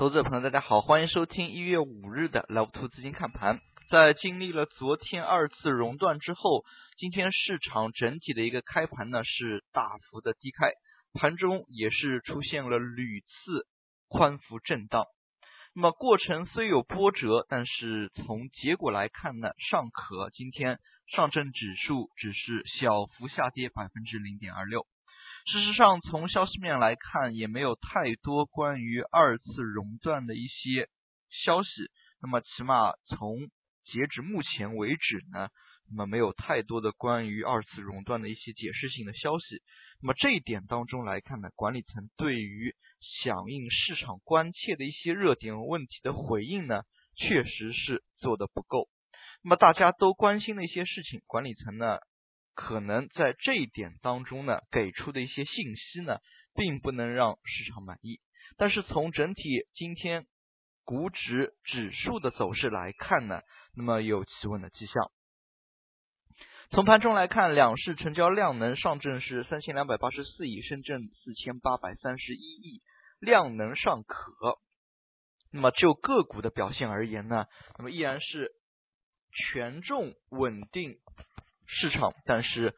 投资者朋友，大家好，欢迎收听一月五日的 Love 图资金看盘。在经历了昨天二次熔断之后，今天市场整体的一个开盘呢是大幅的低开，盘中也是出现了屡次宽幅震荡。那么过程虽有波折，但是从结果来看呢尚可。今天上证指数只是小幅下跌百分之零点二六。事实上，从消息面来看，也没有太多关于二次熔断的一些消息。那么，起码从截止目前为止呢，那么没有太多的关于二次熔断的一些解释性的消息。那么这一点当中来看呢，管理层对于响应市场关切的一些热点问题的回应呢，确实是做的不够。那么大家都关心的一些事情，管理层呢？可能在这一点当中呢，给出的一些信息呢，并不能让市场满意。但是从整体今天股指指数的走势来看呢，那么有企稳的迹象。从盘中来看，两市成交量能，上证是三千两百八十四亿，深圳四千八百三十一亿，量能尚可。那么就个股的表现而言呢，那么依然是权重稳定。市场，但是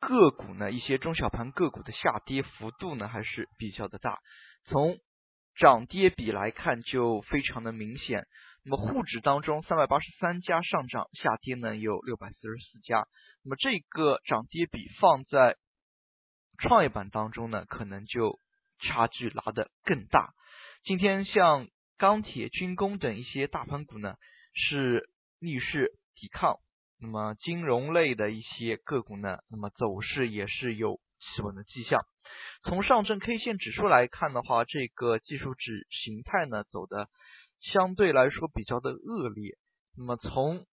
个股呢，一些中小盘个股的下跌幅度呢还是比较的大。从涨跌比来看，就非常的明显。那么沪指当中，三百八十三家上涨，下跌呢有六百四十四家。那么这个涨跌比放在创业板当中呢，可能就差距拉得更大。今天像钢铁、军工等一些大盘股呢，是逆势抵抗。那么金融类的一些个股呢，那么走势也是有企稳的迹象。从上证 K 线指数来看的话，这个技术指形态呢走的相对来说比较的恶劣。那么从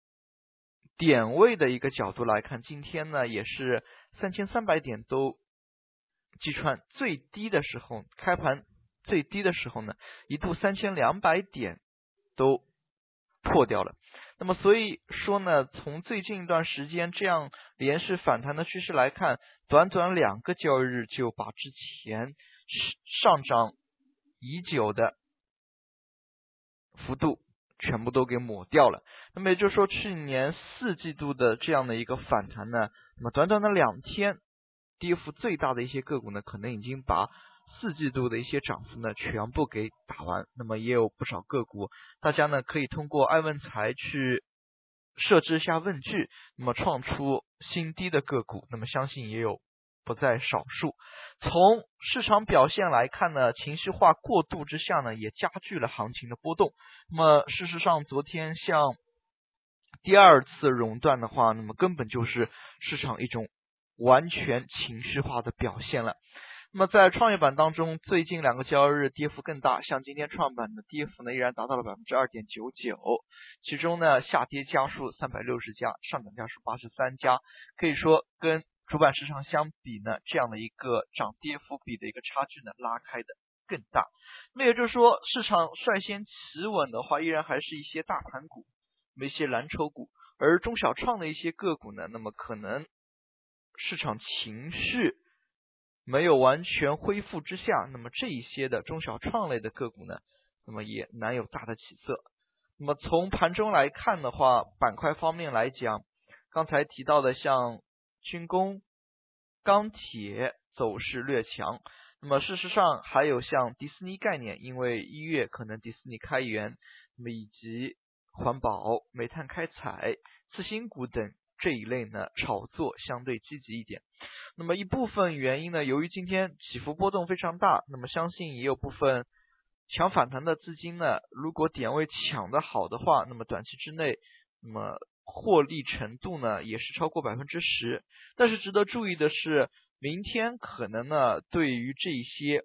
点位的一个角度来看，今天呢也是三千三百点都击穿，最低的时候开盘最低的时候呢，一度三千两百点都破掉了。那么所以说呢，从最近一段时间这样连续反弹的趋势来看，短短两个交易日就把之前上涨已久的幅度全部都给抹掉了。那么也就是说，去年四季度的这样的一个反弹呢，那么短短的两天跌幅最大的一些个股呢，可能已经把。四季度的一些涨幅呢，全部给打完。那么也有不少个股，大家呢可以通过爱问财去设置一下问句，那么创出新低的个股，那么相信也有不在少数。从市场表现来看呢，情绪化过度之下呢，也加剧了行情的波动。那么事实上，昨天像第二次熔断的话，那么根本就是市场一种完全情绪化的表现了。那么在创业板当中，最近两个交易日跌幅更大，像今天创业板的跌幅呢，依然达到了百分之二点九九，其中呢下跌家数三百六十家，上涨家数八十三家，可以说跟主板市场相比呢，这样的一个涨跌幅比的一个差距呢拉开的更大。那也就是说，市场率先企稳的话，依然还是一些大盘股，一些蓝筹股，而中小创的一些个股呢，那么可能市场情绪。没有完全恢复之下，那么这一些的中小创类的个股呢，那么也难有大的起色。那么从盘中来看的话，板块方面来讲，刚才提到的像军工、钢铁走势略强。那么事实上还有像迪士尼概念，因为一月可能迪士尼开园，那么以及环保、煤炭开采、次新股等这一类呢，炒作相对积极一点。那么一部分原因呢，由于今天起伏波动非常大，那么相信也有部分抢反弹的资金呢，如果点位抢的好的话，那么短期之内，那么获利程度呢也是超过百分之十。但是值得注意的是，明天可能呢，对于这一些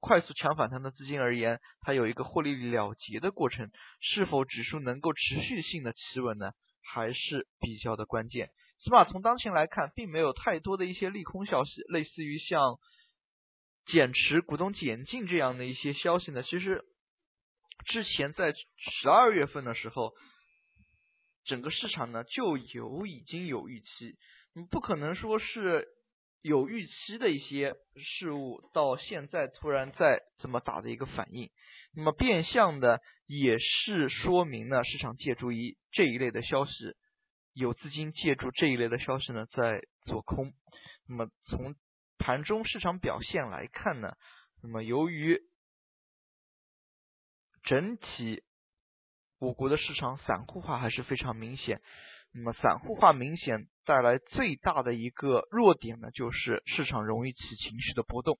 快速抢反弹的资金而言，它有一个获利了结的过程，是否指数能够持续性的企稳呢，还是比较的关键。起码从当前来看，并没有太多的一些利空消息，类似于像减持、股东减进这样的一些消息呢。其实之前在十二月份的时候，整个市场呢就有已经有预期，你不可能说是有预期的一些事物，到现在突然再这么大的一个反应，那么变相的也是说明呢，市场借助于这一类的消息，有资金借助这一类的消息呢在做空。那么从盘中市场表现来看呢，那么由于整体我国的市场散户化还是非常明显，那么散户化明显带来最大的一个弱点呢，就是市场容易起情绪的波动。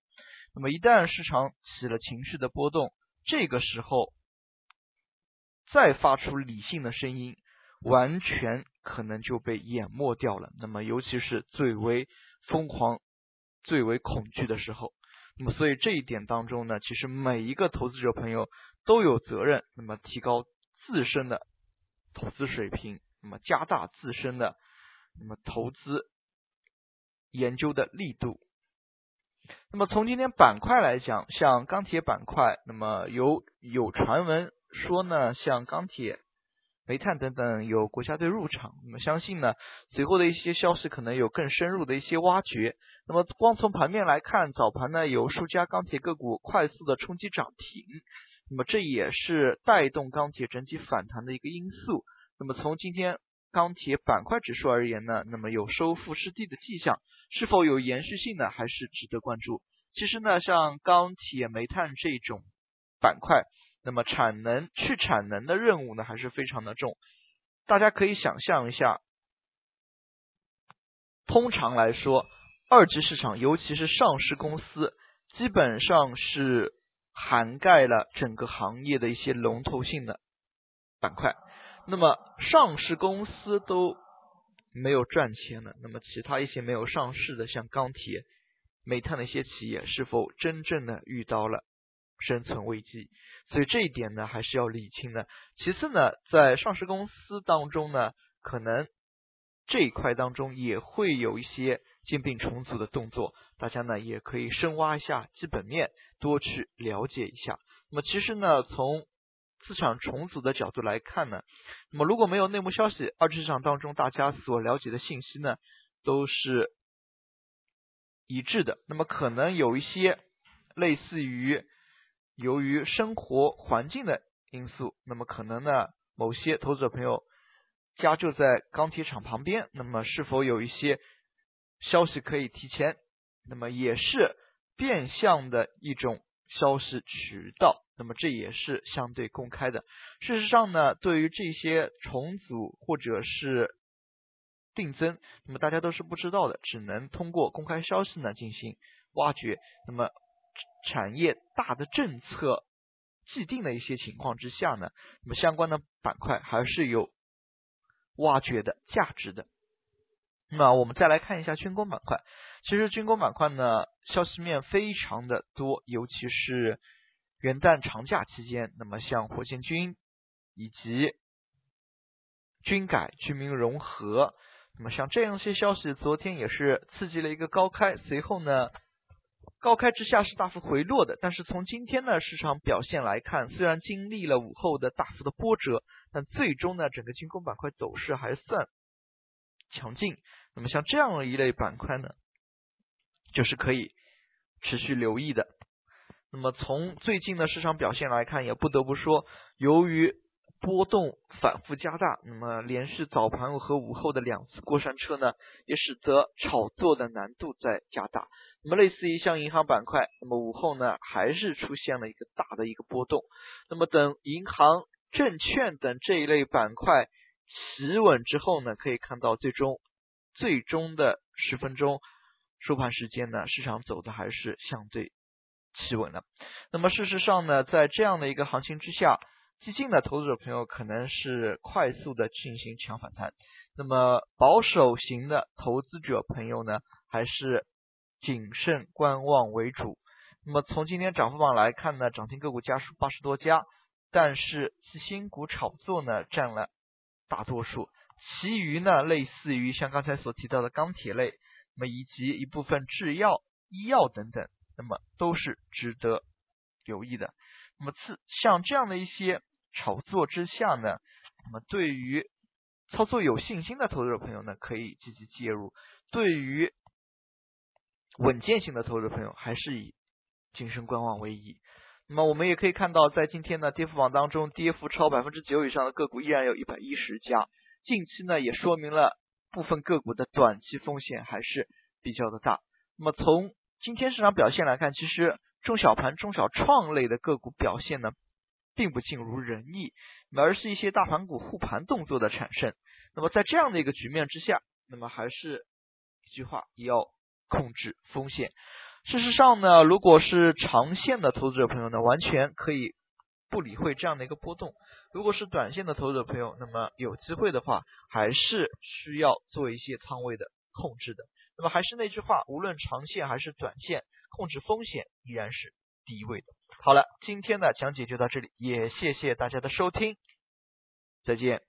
那么一旦市场起了情绪的波动，这个时候再发出理性的声音，完全可能就被淹没掉了。那么尤其是最为疯狂、最为恐惧的时候，那么所以这一点当中呢，其实每一个投资者朋友都有责任，那么提高自身的投资水平，那么加大自身的那么投资研究的力度。那么从今天板块来讲，像钢铁板块，那么有有传闻说呢，像钢铁。煤炭等等有国家队入场，那么相信呢，随后的一些消息可能有更深入的一些挖掘。那么光从盘面来看，早盘呢有数家钢铁个股快速的冲击涨停，那么这也是带动钢铁整体反弹的一个因素。那么从今天钢铁板块指数而言呢，那么有收复失地的迹象，是否有延续性呢？还是值得关注。其实呢，像钢铁、煤炭这种板块。那么产能去产能的任务呢，还是非常的重。大家可以想象一下，通常来说，二级市场尤其是上市公司，基本上是涵盖了整个行业的一些龙头性的板块。那么上市公司都没有赚钱了，那么其他一些没有上市的，像钢铁、煤炭的一些企业，是否真正的遇到了生存危机？所以这一点呢，还是要理清的。其次呢，在上市公司当中呢，可能这一块当中也会有一些兼并重组的动作，大家呢也可以深挖一下基本面，多去了解一下。那么其实呢，从资产重组的角度来看呢，那么如果没有内幕消息，二级市场当中大家所了解的信息呢，都是一致的。那么可能有一些类似于。由于生活环境的因素，那么可能呢，某些投资者朋友家就在钢铁厂旁边，那么是否有一些消息可以提前？那么也是变相的一种消息渠道，那么这也是相对公开的。事实上呢，对于这些重组或者是定增，那么大家都是不知道的，只能通过公开消息呢进行挖掘。那么。产业大的政策既定的一些情况之下呢，那么相关的板块还是有挖掘的价值的。那我们再来看一下军工板块，其实军工板块呢，消息面非常的多，尤其是元旦长假期间，那么像火箭军以及军改、军民融合，那么像这样一些消息，昨天也是刺激了一个高开，随后呢。高开之下是大幅回落的，但是从今天呢市场表现来看，虽然经历了午后的大幅的波折，但最终呢整个军工板块走势还算强劲。那么像这样一类板块呢，就是可以持续留意的。那么从最近的市场表现来看，也不得不说，由于波动反复加大，那么连续早盘和午后的两次过山车呢，也使得炒作的难度在加大。那么类似于像银行板块，那么午后呢还是出现了一个大的一个波动。那么等银行、证券等这一类板块企稳之后呢，可以看到最终最终的十分钟收盘时间呢，市场走的还是相对企稳了。那么事实上呢，在这样的一个行情之下，激进的投资者朋友可能是快速的进行强反弹，那么保守型的投资者朋友呢，还是谨慎观望为主。那么从今天涨幅榜来看呢，涨停个股家数八十多家，但是次新股炒作呢占了大多数，其余呢类似于像刚才所提到的钢铁类，那么以及一部分制药、医药等等，那么都是值得留意的。那么次像这样的一些。炒作之下呢，那么对于操作有信心的投资者朋友呢，可以积极介入；对于稳健性的投资者朋友还是以谨慎观望为宜。那么我们也可以看到，在今天的跌幅榜当中，跌幅超百分之九以上的个股依然有一百一十家。近期呢，也说明了部分个股的短期风险还是比较的大。那么从今天市场表现来看，其实中小盘、中小创类的个股表现呢，并不尽如人意，而是一些大盘股护盘动作的产生。那么在这样的一个局面之下，那么还是一句话，要控制风险。事实上呢，如果是长线的投资者朋友呢，完全可以不理会这样的一个波动；如果是短线的投资者朋友，那么有机会的话，还是需要做一些仓位的控制的。那么还是那句话，无论长线还是短线，控制风险依然是第一位的。好了，今天的讲解就到这里，也谢谢大家的收听，再见。